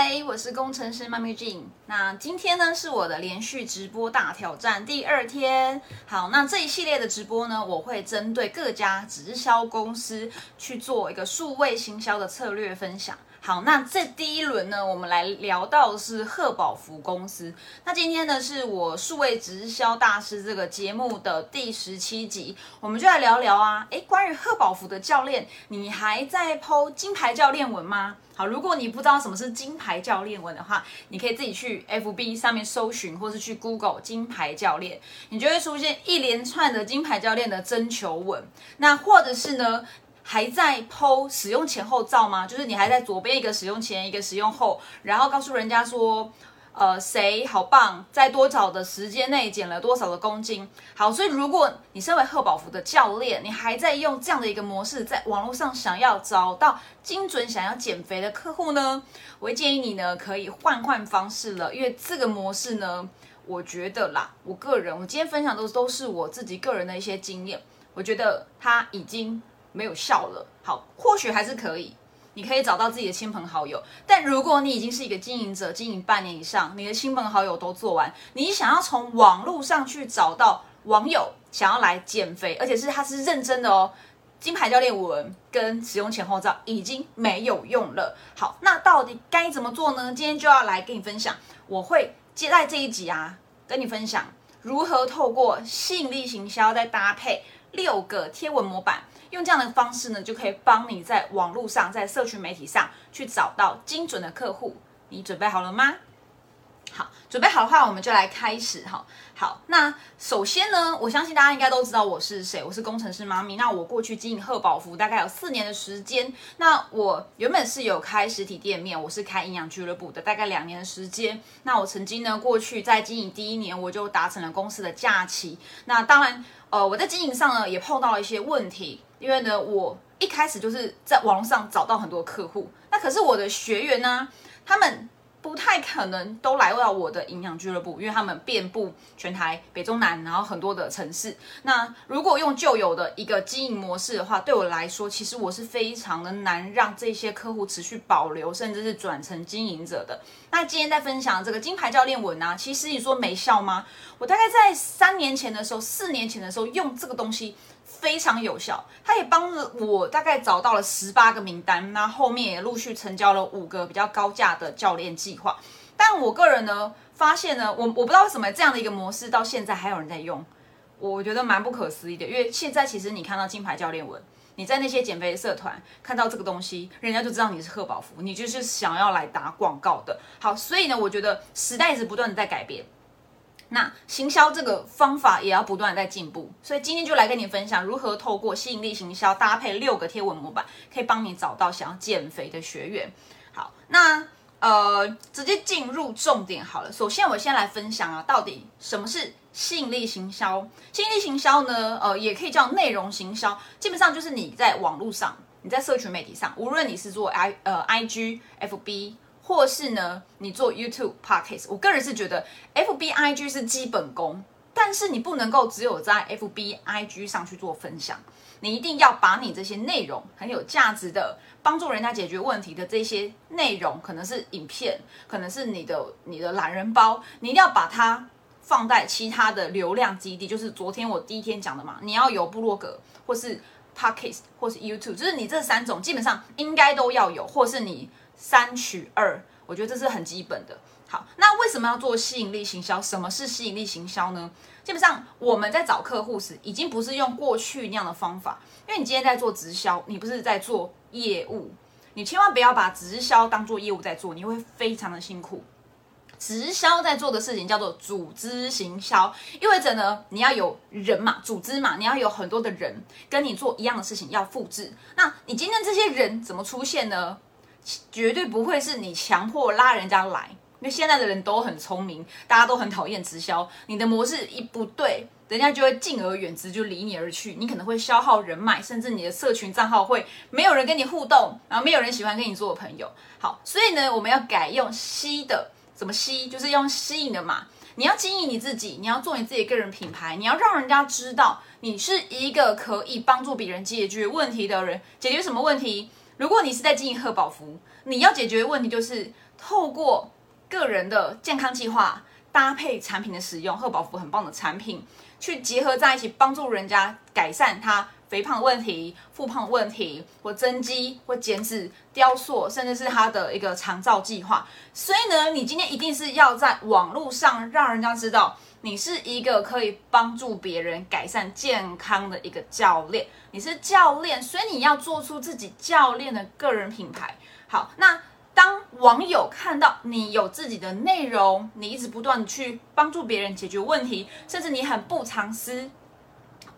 嗨，我是工程师妈咪 Jean。那今天呢是我的连续直播大挑战第二天。好，那这一系列的直播呢，我会针对各家直销公司去做一个数位行销的策略分享。好，那这第一轮呢，我们来聊到的是贺宝福公司。那今天呢，是我数位直销大师这个节目的第十七集，我们就来聊聊啊，诶，关于贺宝福的教练，你还在剖金牌教练文吗？好，如果你不知道什么是金牌教练文的话，你可以自己去 FB 上面搜寻，或是去 Google 金牌教练，你就会出现一连串的金牌教练的征求文。那或者是呢？还在剖使用前后照吗？就是你还在左边一个使用前，一个使用后，然后告诉人家说，呃，谁好棒，在多少的时间内减了多少的公斤。好，所以如果你身为贺宝福的教练，你还在用这样的一个模式，在网络上想要找到精准想要减肥的客户呢，我会建议你呢可以换换方式了，因为这个模式呢，我觉得啦，我个人，我今天分享都都是我自己个人的一些经验，我觉得他已经。没有效了，好，或许还是可以，你可以找到自己的亲朋好友。但如果你已经是一个经营者，经营半年以上，你的亲朋好友都做完，你想要从网络上去找到网友想要来减肥，而且是他是认真的哦，金牌教练文跟使用前后照已经没有用了。好，那到底该怎么做呢？今天就要来跟你分享，我会接在这一集啊，跟你分享如何透过吸引力行销再搭配六个贴文模板。用这样的方式呢，就可以帮你在网络上，在社群媒体上去找到精准的客户。你准备好了吗？好，准备好的话，我们就来开始哈。好，那首先呢，我相信大家应该都知道我是谁，我是工程师妈咪。那我过去经营贺宝福大概有四年的时间。那我原本是有开实体店面，我是开营养俱乐部的，大概两年的时间。那我曾经呢，过去在经营第一年，我就达成了公司的假期。那当然，呃，我在经营上呢，也碰到了一些问题。因为呢，我一开始就是在网络上找到很多客户，那可是我的学员呢，他们不太可能都来到我的营养俱乐部，因为他们遍布全台北中南，然后很多的城市。那如果用旧有的一个经营模式的话，对我来说，其实我是非常的难让这些客户持续保留，甚至是转成经营者的。那今天在分享这个金牌教练文啊，其实你说没效吗？我大概在三年前的时候，四年前的时候用这个东西。非常有效，他也帮了我大概找到了十八个名单，那后面也陆续成交了五个比较高价的教练计划。但我个人呢，发现呢，我我不知道为什么这样的一个模式到现在还有人在用，我觉得蛮不可思议的。因为现在其实你看到金牌教练文，你在那些减肥社团看到这个东西，人家就知道你是贺宝福，你就是想要来打广告的。好，所以呢，我觉得时代是不断的在改变。那行销这个方法也要不断的在进步，所以今天就来跟你分享如何透过吸引力行销搭配六个贴文模板，可以帮你找到想要减肥的学员。好，那呃直接进入重点好了。首先我先来分享啊，到底什么是吸引力行销？吸引力行销呢，呃也可以叫内容行销，基本上就是你在网络上，你在社群媒体上，无论你是做 I 呃 IG、FB。或是呢，你做 YouTube podcast，我个人是觉得 FB IG 是基本功，但是你不能够只有在 FB IG 上去做分享，你一定要把你这些内容很有价值的，帮助人家解决问题的这些内容，可能是影片，可能是你的你的懒人包，你一定要把它放在其他的流量基地，就是昨天我第一天讲的嘛，你要有部落格，或是 podcast，或是 YouTube，就是你这三种基本上应该都要有，或是你。三取二，我觉得这是很基本的。好，那为什么要做吸引力行销？什么是吸引力行销呢？基本上我们在找客户时，已经不是用过去那样的方法，因为你今天在做直销，你不是在做业务，你千万不要把直销当做业务在做，你会非常的辛苦。直销在做的事情叫做组织行销，意味着呢，你要有人嘛，组织嘛，你要有很多的人跟你做一样的事情，要复制。那你今天这些人怎么出现呢？绝对不会是你强迫拉人家来，因为现在的人都很聪明，大家都很讨厌直销。你的模式一不对，人家就会敬而远之，就离你而去。你可能会消耗人脉，甚至你的社群账号会没有人跟你互动，然后没有人喜欢跟你做朋友。好，所以呢，我们要改用吸的，怎么吸？就是用吸引的嘛。你要经营你自己，你要做你自己个人品牌，你要让人家知道你是一个可以帮助别人解决问题的人。解决什么问题？如果你是在经营贺宝福，你要解决的问题就是透过个人的健康计划搭配产品的使用，贺宝福很棒的产品，去结合在一起，帮助人家改善他肥胖问题、复胖问题，或增肌、或减脂、雕塑，甚至是他的一个长照计划。所以呢，你今天一定是要在网络上让人家知道。你是一个可以帮助别人改善健康的一个教练，你是教练，所以你要做出自己教练的个人品牌。好，那当网友看到你有自己的内容，你一直不断的去帮助别人解决问题，甚至你很不藏私，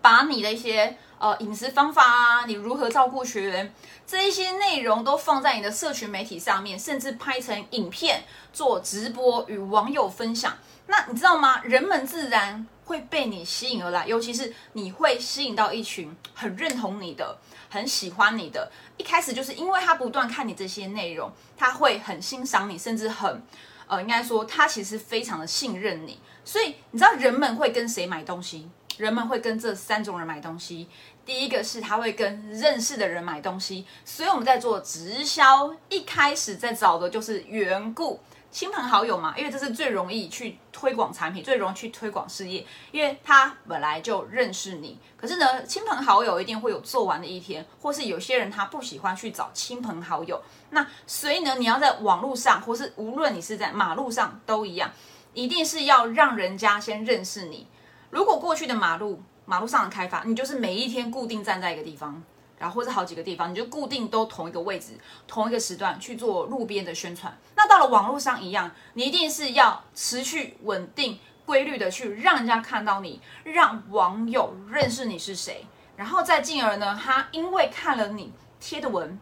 把你的一些呃饮食方法啊，你如何照顾学员这一些内容都放在你的社群媒体上面，甚至拍成影片做直播与网友分享。那你知道吗？人们自然会被你吸引而来，尤其是你会吸引到一群很认同你的、很喜欢你的。一开始就是因为他不断看你这些内容，他会很欣赏你，甚至很，呃，应该说他其实非常的信任你。所以你知道人们会跟谁买东西？人们会跟这三种人买东西。第一个是他会跟认识的人买东西，所以我们在做直销，一开始在找的就是缘故。亲朋好友嘛，因为这是最容易去推广产品、最容易去推广事业，因为他本来就认识你。可是呢，亲朋好友一定会有做完的一天，或是有些人他不喜欢去找亲朋好友。那所以呢，你要在网络上，或是无论你是在马路上都一样，一定是要让人家先认识你。如果过去的马路、马路上的开发，你就是每一天固定站在一个地方。然后或者好几个地方，你就固定都同一个位置、同一个时段去做路边的宣传。那到了网络上一样，你一定是要持续稳定、规律的去让人家看到你，让网友认识你是谁，然后再进而呢，他因为看了你贴的文、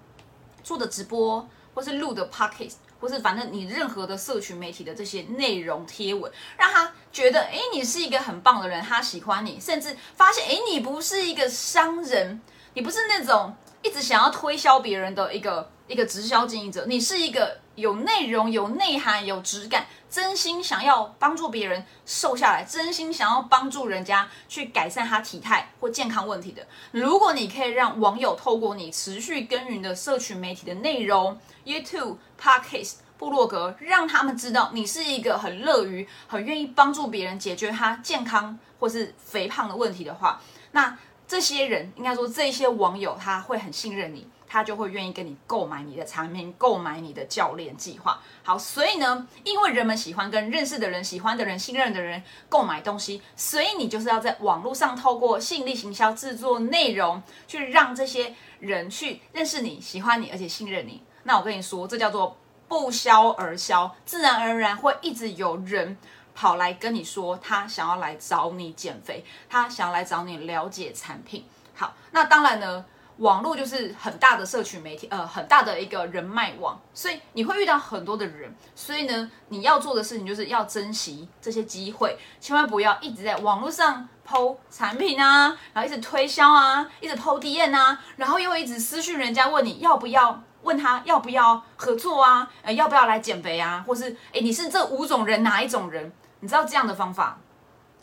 做的直播，或是录的 p o c k e t 或是反正你任何的社群媒体的这些内容贴文，让他觉得哎，你是一个很棒的人，他喜欢你，甚至发现哎，你不是一个商人。你不是那种一直想要推销别人的一个一个直销经营者，你是一个有内容、有内涵、有质感，真心想要帮助别人瘦下来，真心想要帮助人家去改善他体态或健康问题的。如果你可以让网友透过你持续耕耘的社群媒体的内容，YouTube、Podcast、部落格，让他们知道你是一个很乐于、很愿意帮助别人解决他健康或是肥胖的问题的话，那。这些人应该说，这些网友他会很信任你，他就会愿意跟你购买你的产品，购买你的教练计划。好，所以呢，因为人们喜欢跟认识的人、喜欢的人、信任的人购买东西，所以你就是要在网络上透过吸引力行销制作内容，去让这些人去认识你、喜欢你，而且信任你。那我跟你说，这叫做不销而销，自然而然会一直有人。跑来跟你说，他想要来找你减肥，他想要来找你了解产品。好，那当然呢，网络就是很大的社群媒体，呃，很大的一个人脉网，所以你会遇到很多的人。所以呢，你要做的事情就是要珍惜这些机会，千万不要一直在网络上抛产品啊，然后一直推销啊，一直抛 D N 啊，然后又一直私讯人家问你要不要。问他要不要合作啊？呃，要不要来减肥啊？或是诶，你是这五种人哪一种人？你知道这样的方法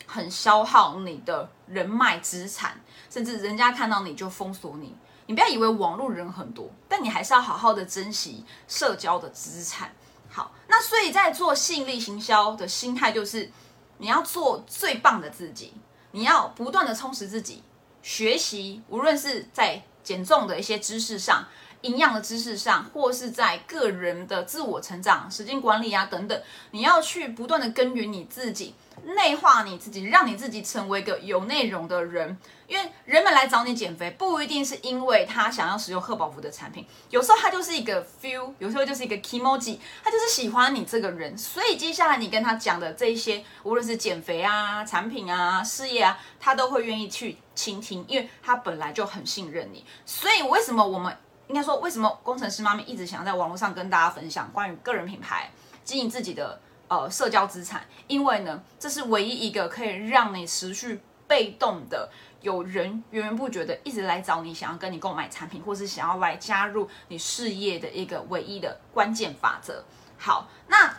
很消耗你的人脉资产，甚至人家看到你就封锁你。你不要以为网络人很多，但你还是要好好的珍惜社交的资产。好，那所以在做吸引力行销的心态就是，你要做最棒的自己，你要不断的充实自己，学习，无论是在减重的一些知识上。营养的知识上，或是在个人的自我成长、时间管理啊等等，你要去不断的耕耘你自己，内化你自己，让你自己成为一个有内容的人。因为人们来找你减肥，不一定是因为他想要使用贺宝福的产品，有时候他就是一个 feel，有时候就是一个 emoji，他就是喜欢你这个人。所以接下来你跟他讲的这一些，无论是减肥啊、产品啊、事业啊，他都会愿意去倾听，因为他本来就很信任你。所以为什么我们？应该说，为什么工程师妈咪一直想要在网络上跟大家分享关于个人品牌经营自己的呃社交资产？因为呢，这是唯一一个可以让你持续被动的有人源源不绝的一直来找你，想要跟你购买产品，或是想要来加入你事业的一个唯一的关键法则。好，那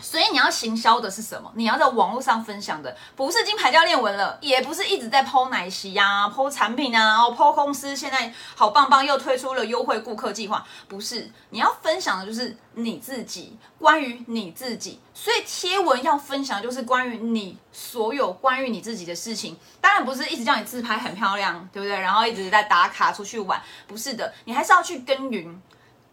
所以你要行销的是什么？你要在网络上分享的不是金牌教练文了，也不是一直在剖奶昔呀、剖产品啊、然后剖公司现在好棒棒又推出了优惠顾客计划，不是。你要分享的就是你自己，关于你自己。所以贴文要分享就是关于你所有关于你自己的事情，当然不是一直叫你自拍很漂亮，对不对？然后一直在打卡出去玩，不是的，你还是要去耕耘，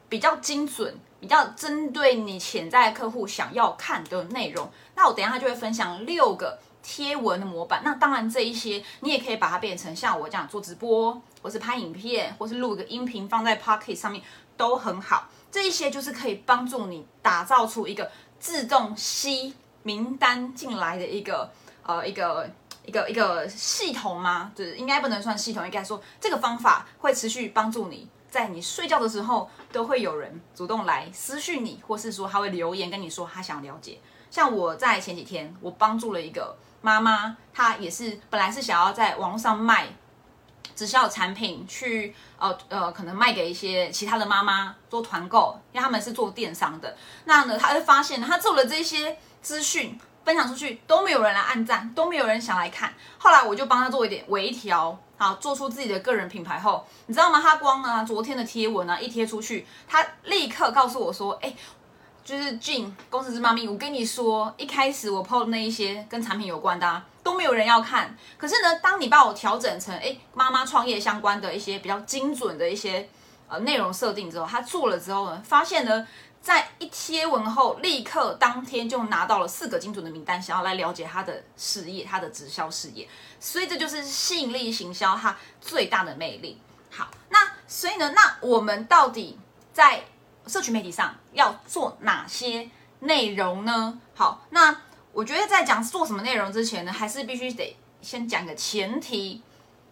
比较精准。比较针对你潜在客户想要看的内容，那我等一下就会分享六个贴文的模板。那当然这一些你也可以把它变成像我这样做直播，或是拍影片，或是录个音频放在 Pocket 上面都很好。这一些就是可以帮助你打造出一个自动吸名单进来的一个呃一个一个一个系统吗？就是应该不能算系统，应该说这个方法会持续帮助你。在你睡觉的时候，都会有人主动来私讯你，或是说他会留言跟你说他想了解。像我在前几天，我帮助了一个妈妈，她也是本来是想要在网络上卖直销产品，去呃呃可能卖给一些其他的妈妈做团购，因为他们是做电商的。那呢，她就发现她做了这些资讯。分享出去都没有人来按赞，都没有人想来看。后来我就帮她做一点微调，好，做出自己的个人品牌后，你知道吗？他光啊昨天的贴文啊一贴出去，他立刻告诉我说：“哎，就是金公司之妈咪，我跟你说，一开始我 PO 的那一些跟产品有关的啊都没有人要看。可是呢，当你把我调整成哎妈妈创业相关的一些比较精准的一些呃内容设定之后，他做了之后呢，发现呢。”在一贴文后，立刻当天就拿到了四个精准的名单，想要来了解他的事业，他的直销事业。所以这就是吸引力行销它最大的魅力。好，那所以呢，那我们到底在社群媒体上要做哪些内容呢？好，那我觉得在讲做什么内容之前呢，还是必须得先讲个前提。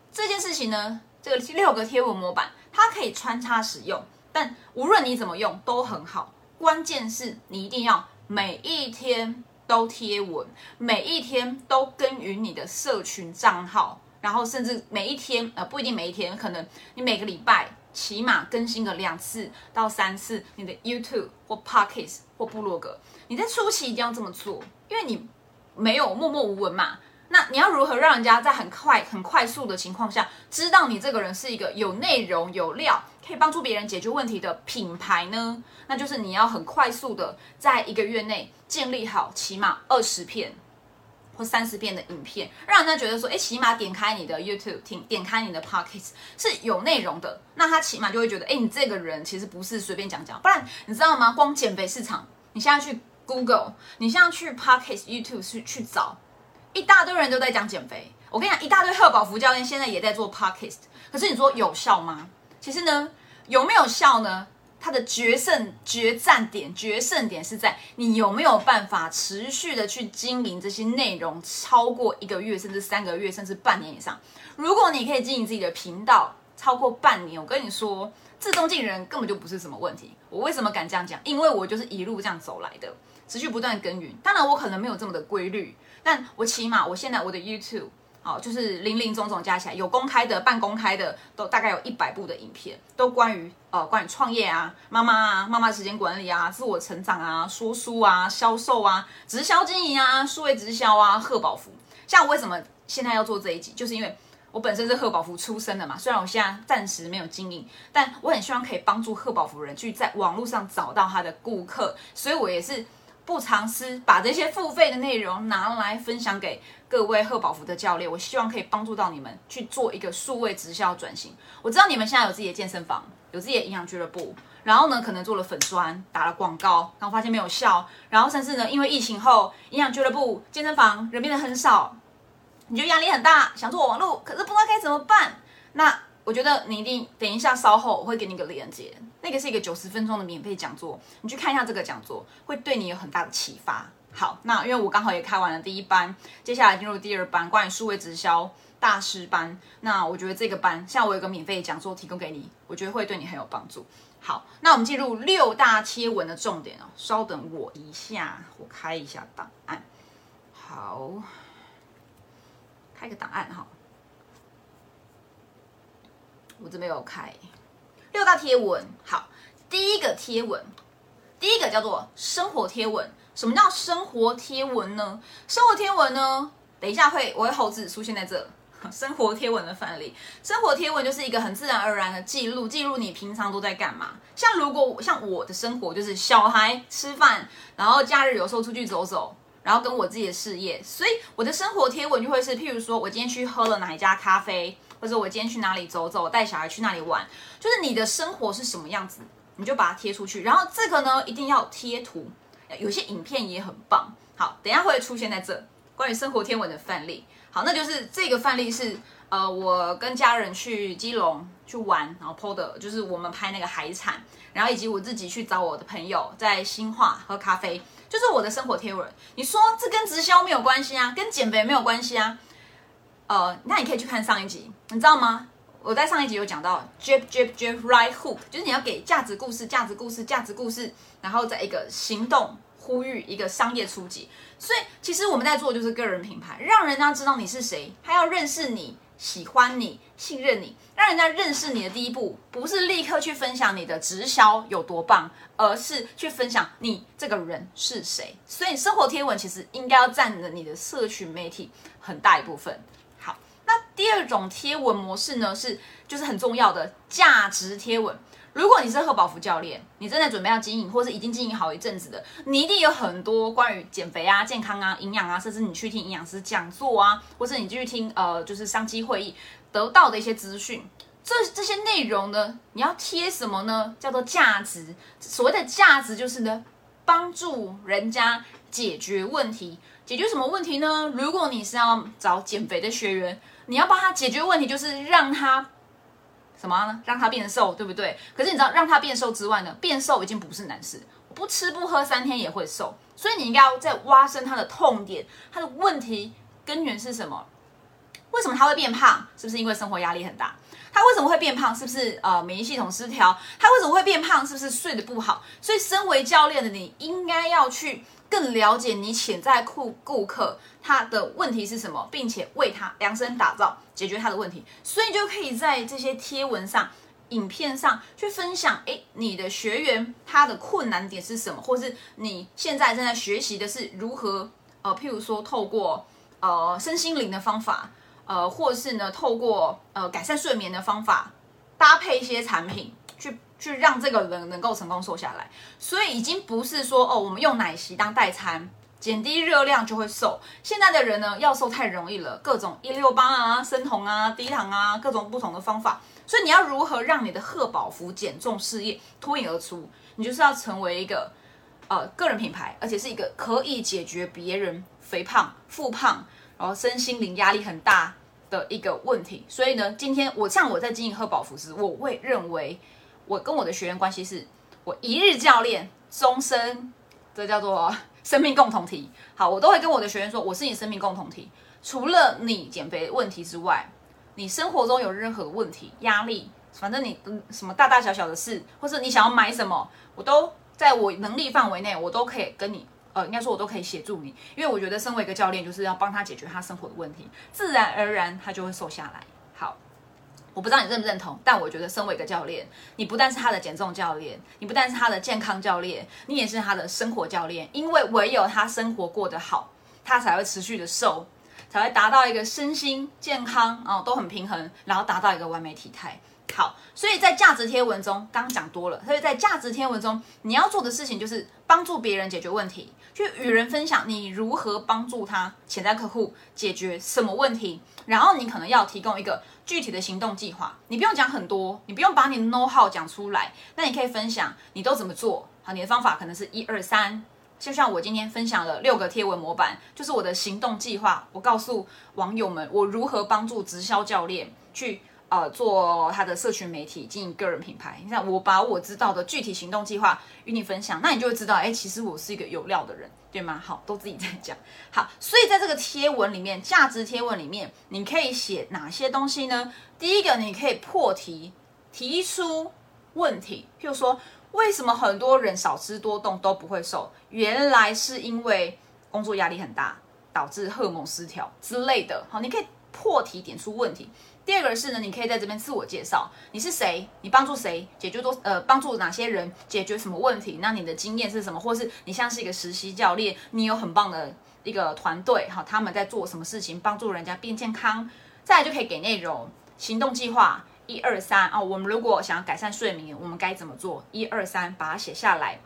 这件事情呢，这个六个贴文模板，它可以穿插使用，但无论你怎么用都很好。关键是你一定要每一天都贴文，每一天都耕耘你的社群账号，然后甚至每一天，呃，不一定每一天，可能你每个礼拜起码更新个两次到三次你的 YouTube 或 Pockets 或部落格。你在初期一定要这么做，因为你没有默默无闻嘛。那你要如何让人家在很快、很快速的情况下知道你这个人是一个有内容、有料？可以帮助别人解决问题的品牌呢？那就是你要很快速的在一个月内建立好起码二十片或三十片的影片，让人家觉得说，哎，起码点开你的 YouTube 听，点开你的 Pocket 是有内容的，那他起码就会觉得，哎，你这个人其实不是随便讲讲，不然你知道吗？光减肥市场，你现在去 Google，你现在去 Pocket YouTube 去去找，一大堆人都在讲减肥。我跟你讲，一大堆贺宝福教练现在也在做 Pockets，可是你说有效吗？其实呢，有没有效呢？它的决胜决战点、决胜点是在你有没有办法持续的去经营这些内容，超过一个月，甚至三个月，甚至半年以上。如果你可以经营自己的频道超过半年，我跟你说，自动进人根本就不是什么问题。我为什么敢这样讲？因为我就是一路这样走来的，持续不断耕耘。当然，我可能没有这么的规律，但我起码我现在我的 YouTube。哦，就是零零总总加起来，有公开的、半公开的，都大概有一百部的影片，都关于呃关于创业啊、妈妈啊、妈妈时间管理啊、自我成长啊、说书啊、销售啊、直销经营啊、数位直销啊、贺宝福。像我为什么现在要做这一集，就是因为我本身是贺宝福出身的嘛。虽然我现在暂时没有经营，但我很希望可以帮助贺宝福人去在网络上找到他的顾客，所以我也是。不藏私，把这些付费的内容拿来分享给各位贺宝福的教练，我希望可以帮助到你们去做一个数位直销转型。我知道你们现在有自己的健身房，有自己的营养俱乐部，然后呢，可能做了粉砖，打了广告，然后发现没有效，然后甚至呢，因为疫情后，营养俱乐部、健身房人变得很少，你觉得压力很大，想做网络，可是不知道该怎么办，那。我觉得你一定等一下，稍后我会给你个链接，那个是一个九十分钟的免费讲座，你去看一下这个讲座，会对你有很大的启发。好，那因为我刚好也开完了第一班，接下来进入第二班，关于数位直销大师班。那我觉得这个班，像我有个免费讲座提供给你，我觉得会对你很有帮助。好，那我们进入六大贴文的重点哦。稍等我一下，我开一下档案。好，开个档案哈。我这边有开六大贴文，好，第一个贴文第一个叫做生活贴文。什么叫生活贴文呢？生活贴文呢，等一下会我会后置出现在这。生活贴文的范例，生活贴文就是一个很自然而然的记录，记录你平常都在干嘛。像如果像我的生活就是小孩吃饭，然后假日有时候出去走走，然后跟我自己的事业，所以我的生活贴文就会是，譬如说我今天去喝了哪一家咖啡，或者我今天去哪里走走，带小孩去哪里玩，就是你的生活是什么样子，你就把它贴出去。然后这个呢，一定要贴图，有些影片也很棒。好，等下会出现在这关于生活天文的范例。好，那就是这个范例是，呃，我跟家人去基隆去玩，然后 PO 的就是我们拍那个海产，然后以及我自己去找我的朋友在新化喝咖啡，就是我的生活贴文。你说这跟直销没有关系啊，跟减肥没有关系啊？呃，那你可以去看上一集，你知道吗？我在上一集有讲到 jab jab jab right hook，就是你要给价值故事，价值故事，价值故事，然后在一个行动。呼吁一个商业初级，所以其实我们在做就是个人品牌，让人家知道你是谁，他要认识你、喜欢你、信任你，让人家认识你的第一步，不是立刻去分享你的直销有多棒，而是去分享你这个人是谁。所以生活贴文其实应该要占着你的社群媒体很大一部分。那第二种贴文模式呢，是就是很重要的价值贴文。如果你是贺宝福教练，你正在准备要经营，或是已经经营好一阵子的，你一定有很多关于减肥啊、健康啊、营养啊，甚至你去听营养师讲座啊，或者你继续听呃，就是商机会议得到的一些资讯。这这些内容呢，你要贴什么呢？叫做价值。所谓的价值就是呢，帮助人家解决问题。解决什么问题呢？如果你是要找减肥的学员，你要帮他解决问题，就是让他。什么呢？让他变瘦，对不对？可是你知道，让他变瘦之外呢，变瘦已经不是难事。不吃不喝三天也会瘦，所以你应该要再挖深他的痛点，他的问题根源是什么？为什么他会变胖？是不是因为生活压力很大？他为什么会变胖？是不是呃免疫系统失调？他为什么会变胖？是不是睡得不好？所以，身为教练的你，应该要去。更了解你潜在顾顾客他的问题是什么，并且为他量身打造解决他的问题，所以就可以在这些贴文上、影片上去分享。哎，你的学员他的困难点是什么，或是你现在正在学习的是如何？呃，譬如说透过呃身心灵的方法，呃，或是呢透过呃改善睡眠的方法，搭配一些产品去。让这个人能够成功瘦下来，所以已经不是说哦，我们用奶昔当代餐，减低热量就会瘦。现在的人呢，要瘦太容易了，各种一六八啊、生酮啊、低糖啊，各种不同的方法。所以你要如何让你的贺宝福减重事业脱颖而出？你就是要成为一个呃个人品牌，而且是一个可以解决别人肥胖、复胖，然后身心灵压力很大的一个问题。所以呢，今天我像我在经营贺宝福时，我会认为。我跟我的学员关系是，我一日教练，终身，这叫做 生命共同体。好，我都会跟我的学员说，我是你生命共同体。除了你减肥问题之外，你生活中有任何问题、压力，反正你什么大大小小的事，或者你想要买什么，我都在我能力范围内，我都可以跟你，呃，应该说我都可以协助你。因为我觉得身为一个教练，就是要帮他解决他生活的问题，自然而然他就会瘦下来。我不知道你认不认同，但我觉得身为一个教练，你不但是他的减重教练，你不但是他的健康教练，你也是他的生活教练。因为唯有他生活过得好，他才会持续的瘦，才会达到一个身心健康哦都很平衡，然后达到一个完美体态。好，所以在价值贴文中，刚讲多了，所以在价值贴文中，你要做的事情就是帮助别人解决问题，去与人分享你如何帮助他潜在客户解决什么问题，然后你可能要提供一个。具体的行动计划，你不用讲很多，你不用把你的 know how 讲出来，那你可以分享你都怎么做。好，你的方法可能是一二三，就像我今天分享了六个贴文模板，就是我的行动计划。我告诉网友们，我如何帮助直销教练去。呃，做他的社群媒体，经营个人品牌。你看，我把我知道的具体行动计划与你分享，那你就会知道，哎，其实我是一个有料的人，对吗？好，都自己在讲。好，所以在这个贴文里面，价值贴文里面，你可以写哪些东西呢？第一个，你可以破题，提出问题，譬如说，为什么很多人少吃多动都不会瘦？原来是因为工作压力很大，导致荷尔蒙失调之类的。好，你可以破题点出问题。第二个是呢，你可以在这边自我介绍，你是谁，你帮助谁，解决多呃帮助哪些人解决什么问题，那你的经验是什么，或是你像是一个实习教练，你有很棒的一个团队哈，他们在做什么事情，帮助人家变健康，再来就可以给内容行动计划。一二三啊，我们如果想要改善睡眠，我们该怎么做？一二三，把它写下来。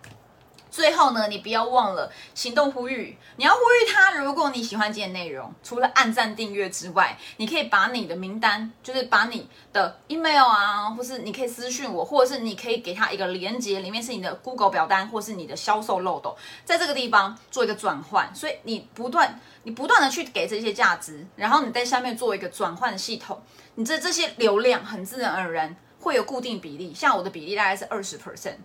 最后呢，你不要忘了行动呼吁，你要呼吁他。如果你喜欢今天内容，除了按赞订阅之外，你可以把你的名单，就是把你的 email 啊，或是你可以私讯我，或者是你可以给他一个连接，里面是你的 Google 表单，或是你的销售漏斗，在这个地方做一个转换。所以你不断，你不断的去给这些价值，然后你在下面做一个转换系统。你这这些流量很自然而然会有固定比例，像我的比例大概是二十 percent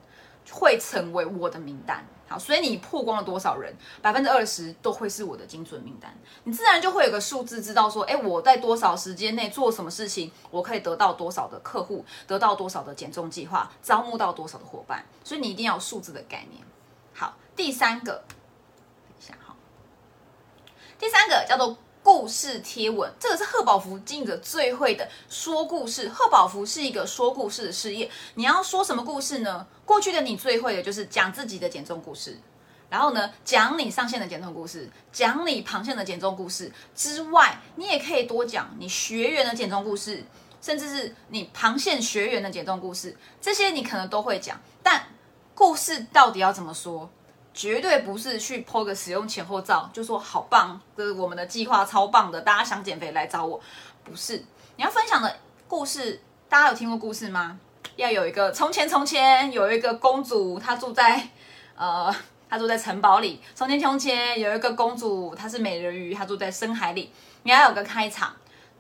会成为我的名单。好，所以你曝光了多少人，百分之二十都会是我的精准名单。你自然就会有个数字，知道说，哎，我在多少时间内做什么事情，我可以得到多少的客户，得到多少的减重计划，招募到多少的伙伴。所以你一定要有数字的概念。好，第三个，等一下哈，第三个叫做。故事贴文，这个是贺宝福经营者最会的说故事。贺宝福是一个说故事的事业。你要说什么故事呢？过去的你最会的就是讲自己的减重故事，然后呢，讲你上线的减重故事，讲你旁线的减重故事之外，你也可以多讲你学员的减重故事，甚至是你旁线学员的减重故事，这些你可能都会讲。但故事到底要怎么说？绝对不是去 po 个使用前后照就说好棒，这是我们的计划超棒的，大家想减肥来找我。不是，你要分享的故事，大家有听过故事吗？要有一个从前从前有一个公主，她住在呃，她住在城堡里。从前从前有一个公主，她是美人鱼，她住在深海里。你要有个开场。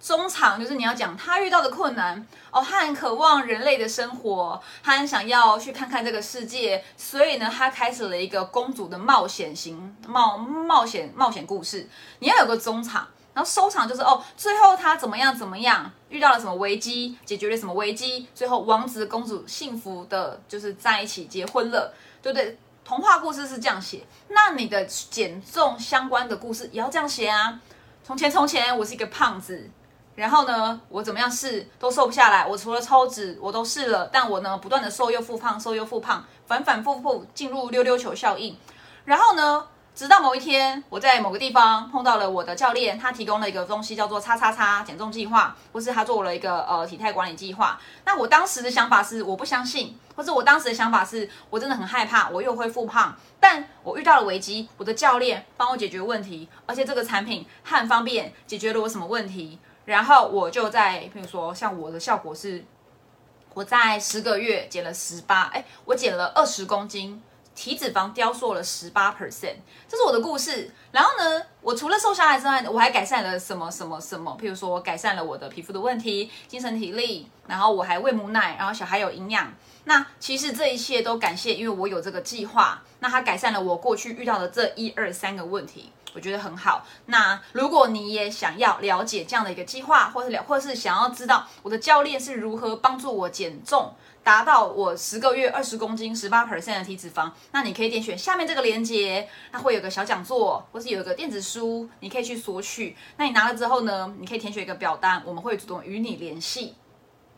中场就是你要讲他遇到的困难哦，他很渴望人类的生活，他很想要去看看这个世界，所以呢，他开始了一个公主的冒险型冒冒险冒险故事。你要有个中场，然后收场就是哦，最后他怎么样怎么样，遇到了什么危机，解决了什么危机，最后王子公主幸福的就是在一起结婚了，对不对？童话故事是这样写，那你的减重相关的故事也要这样写啊。从前从前，我是一个胖子。然后呢，我怎么样试都瘦不下来。我除了抽脂，我都试了，但我呢不断的瘦又复胖，瘦又复胖，反反复复进入溜溜球效应。然后呢，直到某一天，我在某个地方碰到了我的教练，他提供了一个东西叫做“叉叉叉”减重计划，或是他做了一个呃体态管理计划。那我当时的想法是我不相信，或者我当时的想法是我真的很害怕，我又会复胖。但我遇到了危机，我的教练帮我解决问题，而且这个产品很方便，解决了我什么问题？然后我就在，比如说像我的效果是，我在十个月减了十八，哎，我减了二十公斤，体脂肪雕塑了十八 percent，这是我的故事。然后呢，我除了瘦下来之外，我还改善了什么什么什么？譬如说改善了我的皮肤的问题、精神体力，然后我还喂母奶，然后小孩有营养。那其实这一切都感谢，因为我有这个计划，那它改善了我过去遇到的这一二三个问题。我觉得很好。那如果你也想要了解这样的一个计划，或是了，或是想要知道我的教练是如何帮助我减重，达到我十个月二十公斤、十八 percent 的体脂肪，那你可以点选下面这个链接，它会有个小讲座，或是有一个电子书，你可以去索取。那你拿了之后呢，你可以填写一个表单，我们会主动与你联系。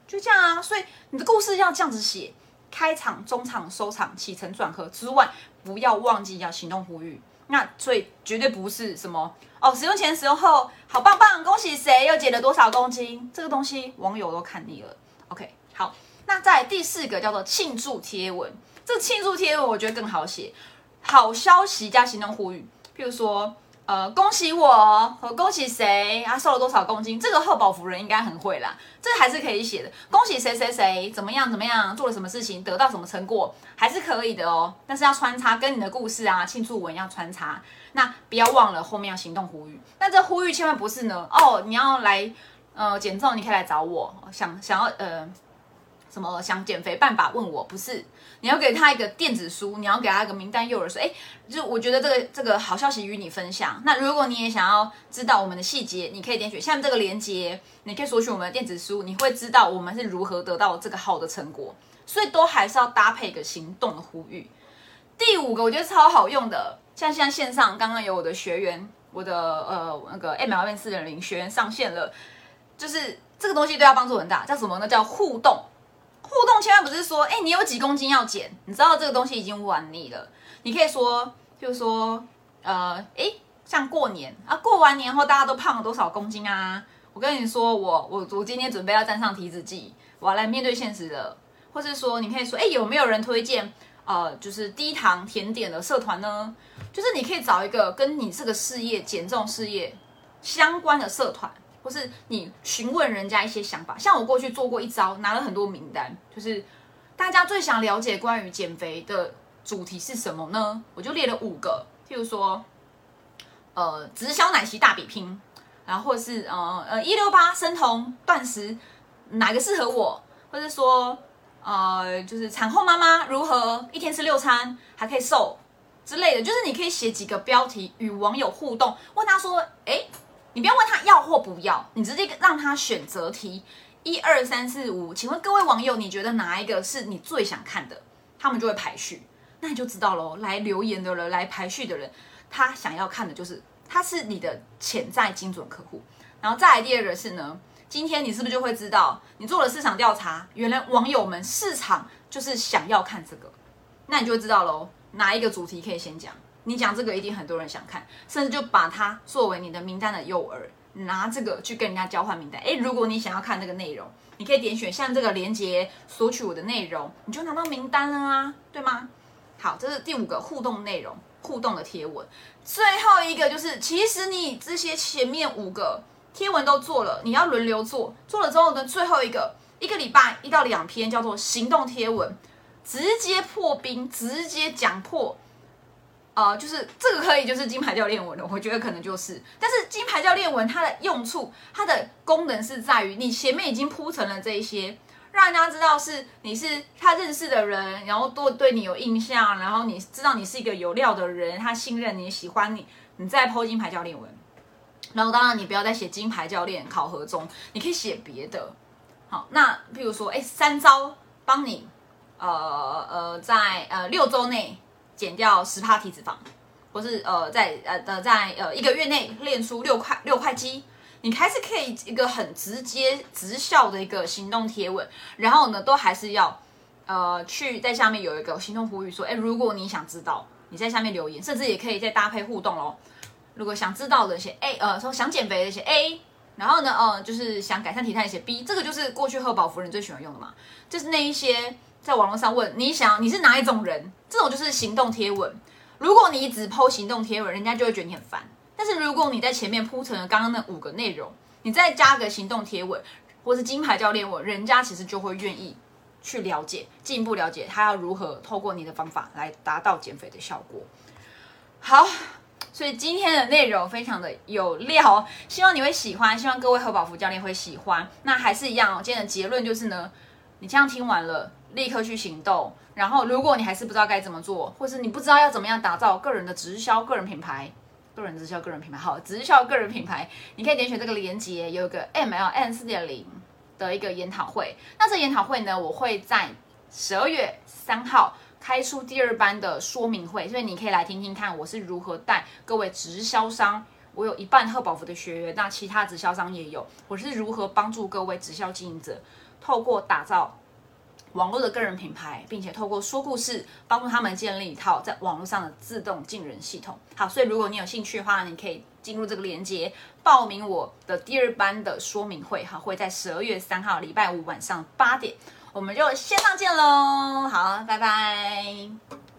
就这样啊。所以你的故事要这样子写：开场、中场、收场、起承转合之外，不要忘记要行动呼吁。那所以绝对不是什么哦，使用前、使用后好棒棒，恭喜谁又减了多少公斤？这个东西网友都看腻了。OK，好，那在第四个叫做庆祝贴文，这庆祝贴文我觉得更好写，好消息加行动呼吁，譬如说。呃，恭喜我和恭喜谁？啊瘦了多少公斤？这个贺宝夫人应该很会啦，这还是可以写的。恭喜谁谁谁怎么样？怎么样，做了什么事情，得到什么成果，还是可以的。哦。但是要穿插跟你的故事啊，庆祝文要穿插。那不要忘了后面要行动呼吁。那这呼吁千万不是呢哦，你要来呃减重，你可以来找我，想想要呃。什么想减肥办法？问我不是，你要给他一个电子书，你要给他一个名单诱饵，说，哎，就我觉得这个这个好消息与你分享。那如果你也想要知道我们的细节，你可以点选下面这个链接，你可以索取我们的电子书，你会知道我们是如何得到这个好的成果。所以都还是要搭配一个行动的呼吁。第五个我觉得超好用的，像现在线上刚刚有我的学员，我的呃那个 M L N 四点零学员上线了。就是这个东西对他帮助很大，叫什么呢？叫互动。互动千万不是说，哎，你有几公斤要减，你知道这个东西已经玩腻了。你可以说，就是说，呃，哎，像过年啊，过完年后大家都胖了多少公斤啊？我跟你说，我我我今天准备要站上体脂计，我要来面对现实的。或是说，你可以说，哎，有没有人推荐，呃，就是低糖甜点的社团呢？就是你可以找一个跟你这个事业减重事业相关的社团。或是你询问人家一些想法，像我过去做过一招，拿了很多名单，就是大家最想了解关于减肥的主题是什么呢？我就列了五个，譬如说，呃，直销奶昔大比拼，然后或是呃呃一六八生酮断食，哪个适合我？或者说，呃，就是产后妈妈如何一天吃六餐还可以瘦之类的，就是你可以写几个标题与网友互动，问他说，哎。你不要问他要或不要，你直接让他选择题，一二三四五，请问各位网友，你觉得哪一个是你最想看的？他们就会排序，那你就知道喽。来留言的人，来排序的人，他想要看的就是他是你的潜在精准客户。然后再来第二个是呢，今天你是不是就会知道，你做了市场调查，原来网友们市场就是想要看这个，那你就会知道喽，哪一个主题可以先讲。你讲这个一定很多人想看，甚至就把它作为你的名单的诱饵，拿这个去跟人家交换名单。诶，如果你想要看这个内容，你可以点选像这个连接索取我的内容，你就拿到名单了啊，对吗？好，这是第五个互动内容，互动的贴文。最后一个就是，其实你这些前面五个贴文都做了，你要轮流做，做了之后呢，最后一个一个礼拜一到两篇叫做行动贴文，直接破冰，直接讲破。呃，就是这个可以，就是金牌教练文的，我觉得可能就是。但是金牌教练文它的用处，它的功能是在于你前面已经铺成了这一些，让人家知道是你是他认识的人，然后多对你有印象，然后你知道你是一个有料的人，他信任你，喜欢你，你再抛金牌教练文。然后当然你不要再写金牌教练考核中，你可以写别的。好，那比如说，哎，三招帮你，呃呃，在呃六周内。减掉十帕体脂肪，或是呃在呃的在呃一个月内练出六块六块肌，你还是可以一个很直接直效的一个行动贴文，然后呢都还是要呃去在下面有一个行动呼吁说，哎，如果你想知道，你在下面留言，甚至也可以再搭配互动咯。如果想知道的写 A，呃说想减肥的写 A，然后呢，呃就是想改善体态写 B，这个就是过去贺宝夫人最喜欢用的嘛，就是那一些。在网络上问你想你是哪一种人？这种就是行动贴文。如果你只抛行动贴文，人家就会觉得你很烦。但是如果你在前面铺成了刚刚那五个内容，你再加个行动贴文，或是金牌教练文，人家其实就会愿意去了解，进一步了解他要如何透过你的方法来达到减肥的效果。好，所以今天的内容非常的有料，希望你会喜欢，希望各位何宝福教练会喜欢。那还是一样，今天的结论就是呢，你这样听完了。立刻去行动，然后如果你还是不知道该怎么做，或是你不知道要怎么样打造个人的直销个人品牌，个人直销个人品牌好，直销个人品牌，你可以点选这个链接，有一个 MLN 四点零的一个研讨会。那这研讨会呢，我会在十二月三号开出第二班的说明会，所以你可以来听听看我是如何带各位直销商，我有一半贺宝福的学员，那其他直销商也有，我是如何帮助各位直销经营者透过打造。网络的个人品牌，并且透过说故事帮助他们建立一套在网络上的自动进人系统。好，所以如果你有兴趣的话，你可以进入这个链接报名我的第二班的说明会。哈，会在十二月三号礼拜五晚上八点，我们就线上见喽。好，拜拜。